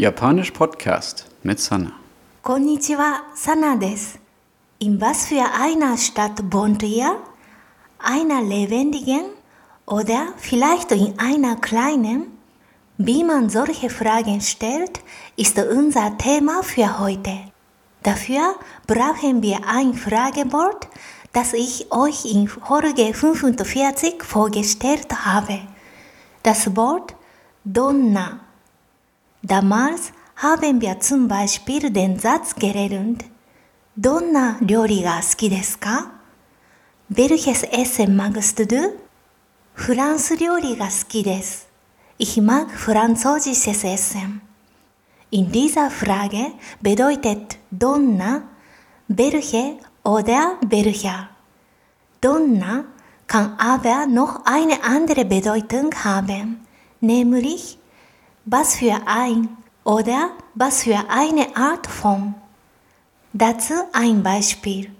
Japanisch Podcast mit Sana. Konnichiwa, Sana des. In was für einer Stadt wohnt ihr? Einer lebendigen oder vielleicht in einer kleinen? Wie man solche Fragen stellt, ist unser Thema für heute. Dafür brauchen wir ein Fragebord, das ich euch in Folge 45 vorgestellt habe. Das Wort Donna Damals haben wir zum Beispiel den Satz gelernt. どんな料理が好きですか Welches Essen magst du? フランス料理が好きです。Ich mag französisches Essen. In dieser Frage bedeutet Donna welche oder welcher. Donna kann aber noch eine andere Bedeutung haben, nämlich was für ein oder was für eine Art von. Dazu ein Beispiel.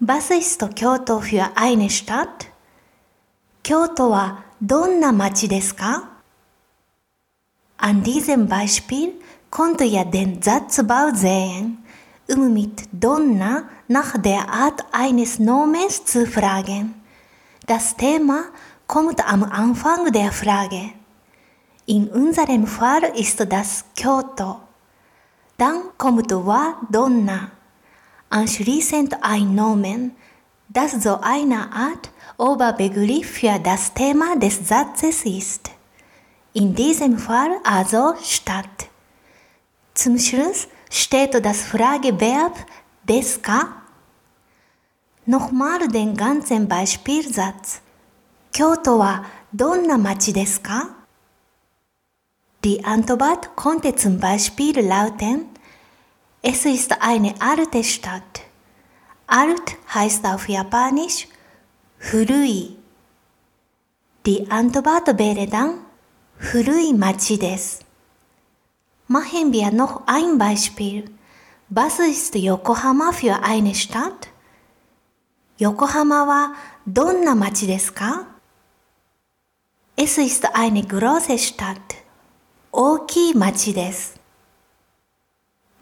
Was ist Kyoto für eine Stadt? Kyoto wa donna machi desu? An diesem Beispiel konnte ihr den Satzbau sehen, um mit donna nach der Art eines Nomens zu fragen. Das Thema kommt am Anfang der Frage. In unserem Fall ist das Kyoto. Dann kommt wa donna. Anschließend ein Nomen, das so eine Art Oberbegriff für das Thema des Satzes ist. In diesem Fall also Stadt. Zum Schluss steht das Frageverb deska. Nochmal den ganzen Beispielsatz. Kyoto wa donna machi desu? Die Antwort konnte zum Beispiel lauten, es ist eine alte Stadt. Alt heißt auf Japanisch Furui. Die Antwort wäre dann Furui Machi des. Machen wir noch ein Beispiel. Was ist Yokohama für eine Stadt? Yokohama war donna Machi desu ka? Es ist eine große Stadt. 大きい町です。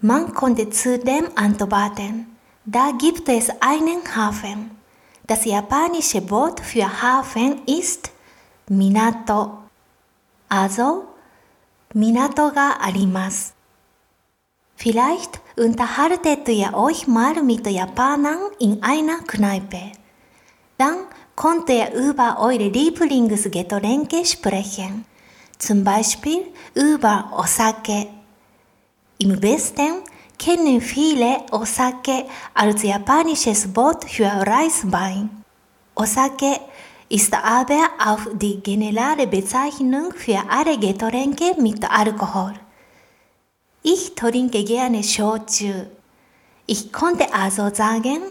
Man konnte zudem antworten, da gibt es einen Hafen. Das japanische Wort für Hafen ist Minato. Also, Minato があります。Vielleicht unterhaltet ihr euch mal mit Japanern in einer Kneipe. Dann könnt ihr über eure Lieblingsgetränke sprechen. Zum Beispiel über Osake. Im Westen kennen viele Osake als japanisches Wort für Reiswein. Osake ist aber auch die generelle Bezeichnung für alle Getränke mit Alkohol. Ich trinke gerne Shochu. Ich konnte also sagen,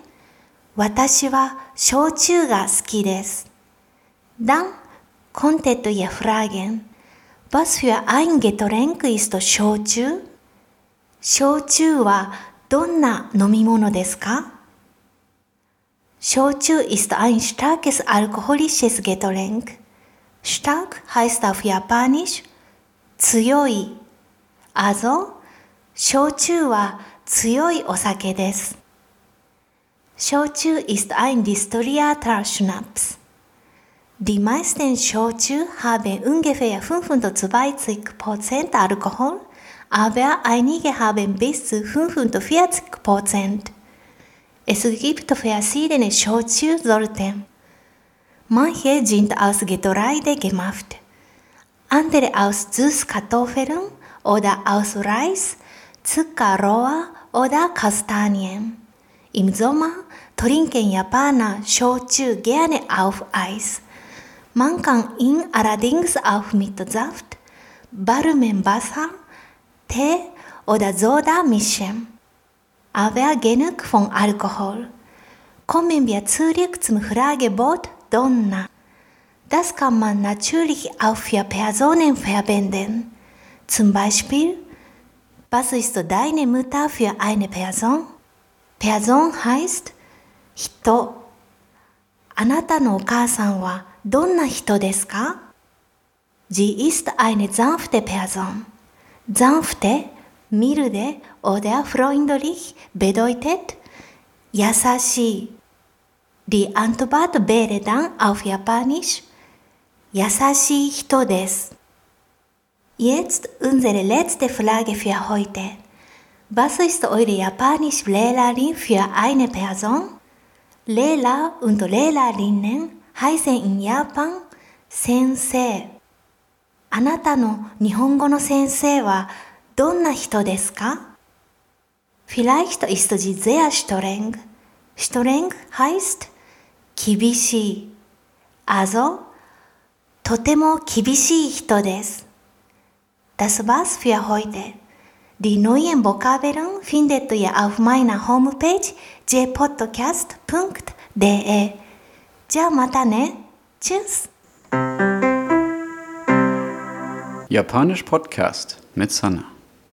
私は焼酎が好きです。Dann konntet ihr fragen, was für ein Getränk ist Shochu? 焼酎はどんな飲み物ですか Shochu ist ein starkes alkoholisches Getränk. Stark heißt auf Japanisch 強い。Also, 焼酎は強いお酒です。Shochu ist ein distillierter Schnaps. Die meisten Shochu haben ungefähr 25% Alkohol, aber einige haben bis zu 45%. Es gibt verschiedene Shochu-Sorten. Manche sind aus Getreide gemacht, andere aus Süßkartoffeln oder aus Reis, Zuckerrohr oder Kastanien. Im Sommer trinken Japaner Shochu gerne auf Eis. Man kann ihn allerdings auch mit Saft, warmem Wasser, Tee oder Soda mischen. Aber genug von Alkohol. Kommen wir zurück zum Fragewort Donna. Das kann man natürlich auch für Personen verwenden. Zum Beispiel, was ist deine Mutter für eine Person? Person heißt 人。あなたのお母さんはどんな人ですか Sie ist eine sanfte Person. Sanfte, milde oder freundlich bedeutet 優しい。Die Antwort wäre dann auf Japanisch 優しい人です。Jetzt unsere letzte Frage für heute. Was ist eure Japanischlehrerin für eine Person? レーラーウントレーラーリンネンハイセンインヤーパン先生あなたの日本語の先生はどんな人ですかフィライヒトイストジゼアシトレングシトレングハイスト厳しいあぞとても厳しい人です Das war's für heute. Die neuen Vokabeln findet ihr auf meiner Homepage jpodcast.de. じゃあまたね。Tschüss! Japanisch Podcast mit Sanna.